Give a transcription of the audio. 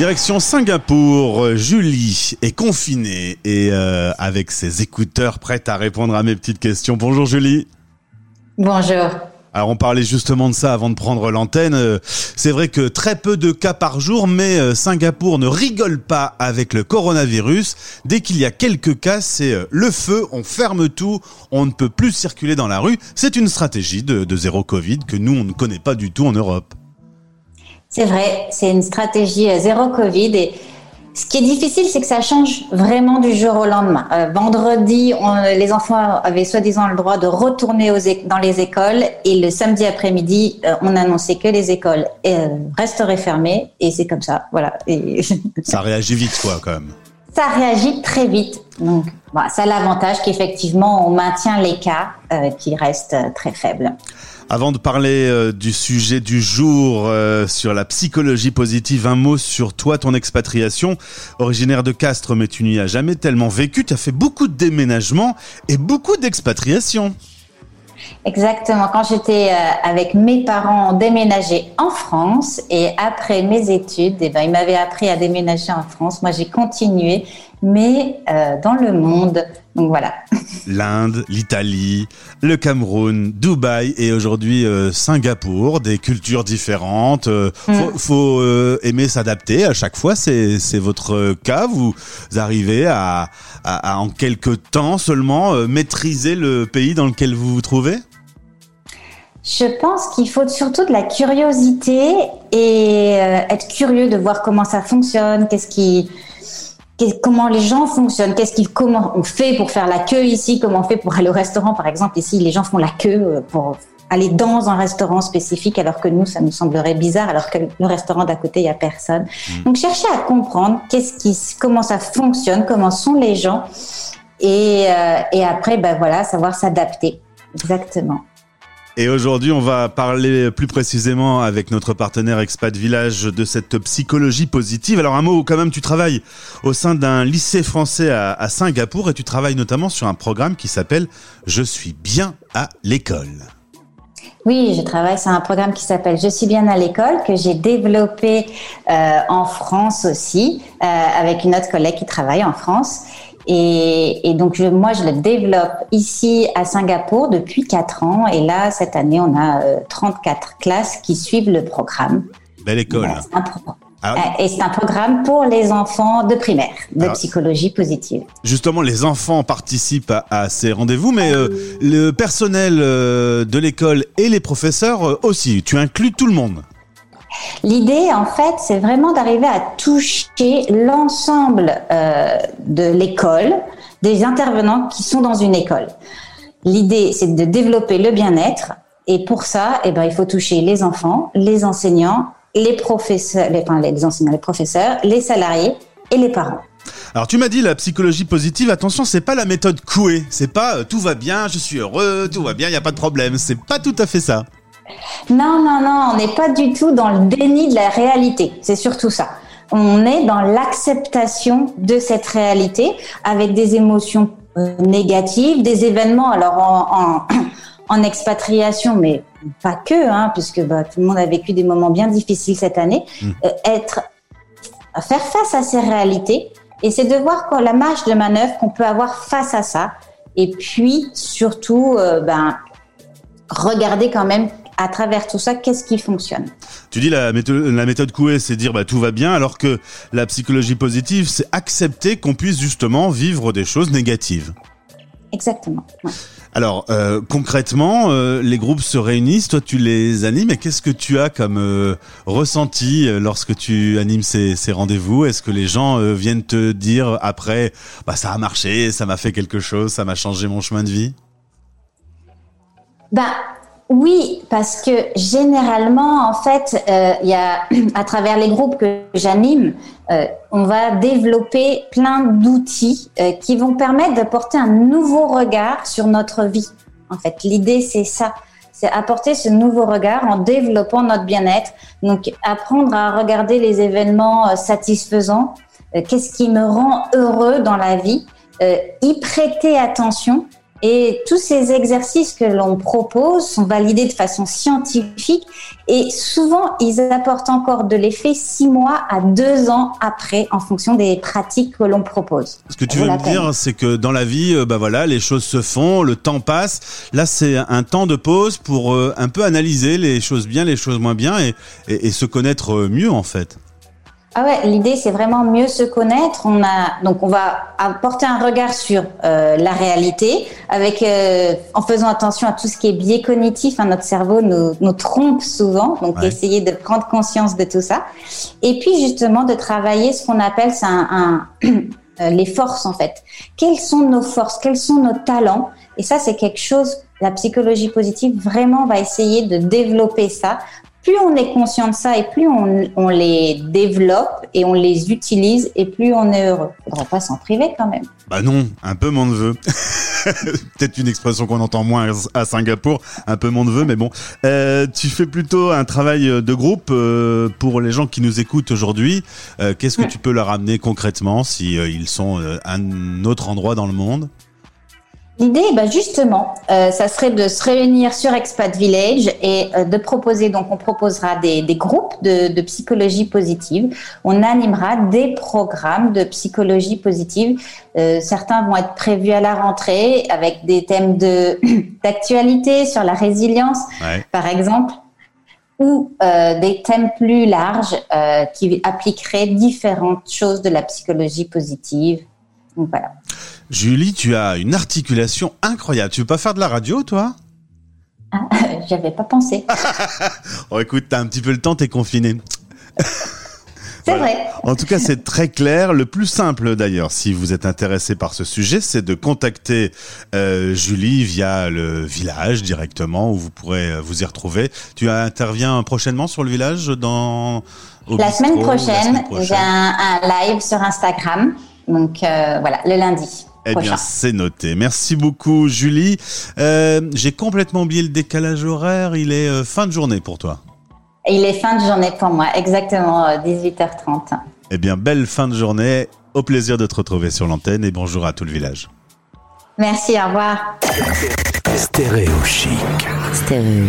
Direction Singapour, Julie est confinée et euh, avec ses écouteurs prête à répondre à mes petites questions. Bonjour Julie. Bonjour. Alors on parlait justement de ça avant de prendre l'antenne. Euh, c'est vrai que très peu de cas par jour, mais euh, Singapour ne rigole pas avec le coronavirus. Dès qu'il y a quelques cas, c'est le feu, on ferme tout, on ne peut plus circuler dans la rue. C'est une stratégie de, de zéro Covid que nous, on ne connaît pas du tout en Europe. C'est vrai, c'est une stratégie euh, zéro Covid et ce qui est difficile, c'est que ça change vraiment du jour au lendemain. Euh, vendredi, les enfants avaient soi-disant le droit de retourner aux dans les écoles et le samedi après-midi, euh, on annonçait que les écoles resteraient fermées et c'est comme ça. Voilà. Et... ça réagit vite, quoi, quand même. Ça réagit très vite. Donc, bah, ça a l'avantage qu'effectivement, on maintient les cas qui restent très faibles. Avant de parler euh, du sujet du jour euh, sur la psychologie positive, un mot sur toi, ton expatriation. Originaire de Castres, mais tu n'y as jamais tellement vécu. Tu as fait beaucoup de déménagements et beaucoup d'expatriations. Exactement. Quand j'étais euh, avec mes parents, déménagé en France et après mes études, eh ben, ils m'avaient appris à déménager en France. Moi, j'ai continué, mais euh, dans le monde. Donc voilà. L'Inde, l'Italie, le Cameroun, Dubaï et aujourd'hui euh, Singapour, des cultures différentes. Mm. Faut, faut aimer s'adapter à chaque fois. C'est votre cas. Vous arrivez à, à, à en quelques temps seulement maîtriser le pays dans lequel vous vous trouvez? Je pense qu'il faut surtout de la curiosité et euh, être curieux de voir comment ça fonctionne, qu'est-ce qui, comment les gens fonctionnent, qu'est-ce qui, comment on fait pour faire la queue ici, comment on fait pour aller au restaurant, par exemple? Ici, les gens font la queue euh, pour aller dans un restaurant spécifique, alors que nous, ça nous semblerait bizarre, alors que le restaurant d'à côté, il y a personne. Hmm. Donc, chercher à comprendre qu'est-ce qui, comment ça fonctionne, comment sont les gens, et, euh, et après, ben voilà, savoir s'adapter. Exactement. Et aujourd'hui, on va parler plus précisément avec notre partenaire Expat Village de cette psychologie positive. Alors un mot, quand même, tu travailles au sein d'un lycée français à, Singapour et tu travailles notamment sur un programme qui s'appelle Je suis bien à l'école. Oui, je travaille sur un programme qui s'appelle Je suis bien à l'école que j'ai développé euh, en France aussi euh, avec une autre collègue qui travaille en France et, donc, moi, je le développe ici à Singapour depuis 4 ans. Et là, cette année, on a 34 euh, classes qui suivent le programme. Belle école. Ah euh, et c'est un programme pour les enfants de primaire, de psychologie positive. Justement, les enfants participent à, ces rendez-vous, mais euh, le personnel de l'école et les professeurs aussi. Tu inclus tout le monde. L'idée, en fait, c'est vraiment d'arriver à toucher l'ensemble euh, de l'école, des intervenants qui sont dans une école. L'idée, c'est de développer le bien-être. Et pour ça, eh ben, il faut toucher les enfants, les enseignants, les professeurs, les, salariés et les parents. Alors tu m'as dit la psychologie positive, attention, c'est pas la méthode Coué, c'est pas euh, tout va bien, je suis heureux, tout va bien, il n'y a pas de problème, c'est pas tout à fait ça. Non, non, non, on n'est pas du tout dans le déni de la réalité. C'est surtout ça. On est dans l'acceptation de cette réalité avec des émotions euh, négatives, des événements, alors en, en, expatriation, mais pas que, hein, puisque bah, tout le monde a vécu des moments bien difficiles cette année. Mmh. Euh, être, faire face à ces réalités, et c'est de voir quoi, la marge de manœuvre qu'on peut avoir face à ça. Et puis, surtout, euh, ben, regarder quand même à travers tout ça, qu'est-ce qui fonctionne Tu dis la méthode, la méthode Coué, c'est dire bah, tout va bien, alors que la psychologie positive, c'est accepter qu'on puisse justement vivre des choses négatives. Exactement. Alors euh, concrètement, euh, les groupes se réunissent, toi tu les animes, et qu'est-ce que tu as comme euh, ressenti lorsque tu animes ces, ces rendez-vous? Est-ce que les gens viennent te dire après, bah ça a marché, ça m'a fait quelque chose, ça m'a changé mon chemin de vie? Bah oui, parce que généralement, en fait, euh, y a à travers les groupes que j'anime, euh, on va développer plein d'outils euh, qui vont permettre de porter un nouveau regard sur notre vie. En fait, l'idée c'est ça, c'est apporter ce nouveau regard en développant notre bien-être. Donc, apprendre à regarder les événements satisfaisants. Qu'est-ce qui me rend heureux dans la vie Y prêter attention Et tous ces exercices que l'on propose sont validés de façon scientifique et souvent ils apportent encore de l'effet six mois à deux ans après en fonction des pratiques que l'on propose. Ce que tu veux me dire, c'est que dans la vie, euh, bah voilà, les choses se font, le temps passe. Là, c'est un temps de pause pour euh, un peu analyser les choses bien, les choses moins bien et, et se connaître euh, mieux en fait. Ah ouais, l'idée c'est vraiment mieux se connaître. On a donc on va apporter un regard sur euh, la réalité, avec euh, en faisant attention à tout ce qui est biais cognitif. Hein, notre cerveau nous, nous trompe souvent, donc essayer de prendre conscience de tout ça. Et puis justement de travailler ce qu'on appelle c'est un, un les forces en fait. Quelles sont nos forces? Quels sont nos talents? Et ça c'est quelque chose. La psychologie positive vraiment va essayer de développer ça plus on est conscient de ça et plus on, les développe et on les utilise et plus on est heureux. Faudra pas s'en priver quand même. Bah non, un peu mon neveu. Peut-être une expression qu'on entend moins à Singapour, un peu mon neveu, mais bon. Euh, tu fais plutôt un travail de groupe euh, pour les gens qui nous écoutent aujourd'hui. Euh, qu'est-ce que tu peux leur amener concrètement si ils sont à un autre endroit dans le monde? L'idée, bah justement, euh, ça serait de se réunir sur Expat Village et euh, de proposer, donc on proposera des, des groupes de, de, psychologie positive. On animera des programmes de psychologie positive. Euh, certains vont être prévus à la rentrée avec des thèmes de d'actualité sur la résilience, par exemple ou euh, des thèmes plus larges euh, qui appliqueraient différentes choses de la psychologie positive. Voilà. Julie, tu as une articulation incroyable. Tu veux pas faire de la radio, toi? Ah, J'avais pas pensé. oh, écoute, t'as un petit peu le temps, t'es confiné. C'est vrai. En tout cas, c'est très clair. Le plus simple d'ailleurs, si vous êtes intéressé par ce sujet, c'est de contacter euh, Julie via le village directement, où vous pourrez euh, vous y retrouver. Tu interviens prochainement sur le village dans la, semaine prochaine, j'ai un, live sur Instagram. Donc euh, voilà, le lundi. Eh bien, c'est noté. Merci beaucoup, Julie. Euh, J'ai complètement oublié le décalage horaire. Il est euh, fin de journée pour toi. Il est fin de journée pour moi, exactement 18h30. Euh, eh bien, belle fin de journée. Au plaisir de te retrouver sur l'antenne et bonjour à tout le village. Merci, au revoir. Stéréo chic. Stéréo.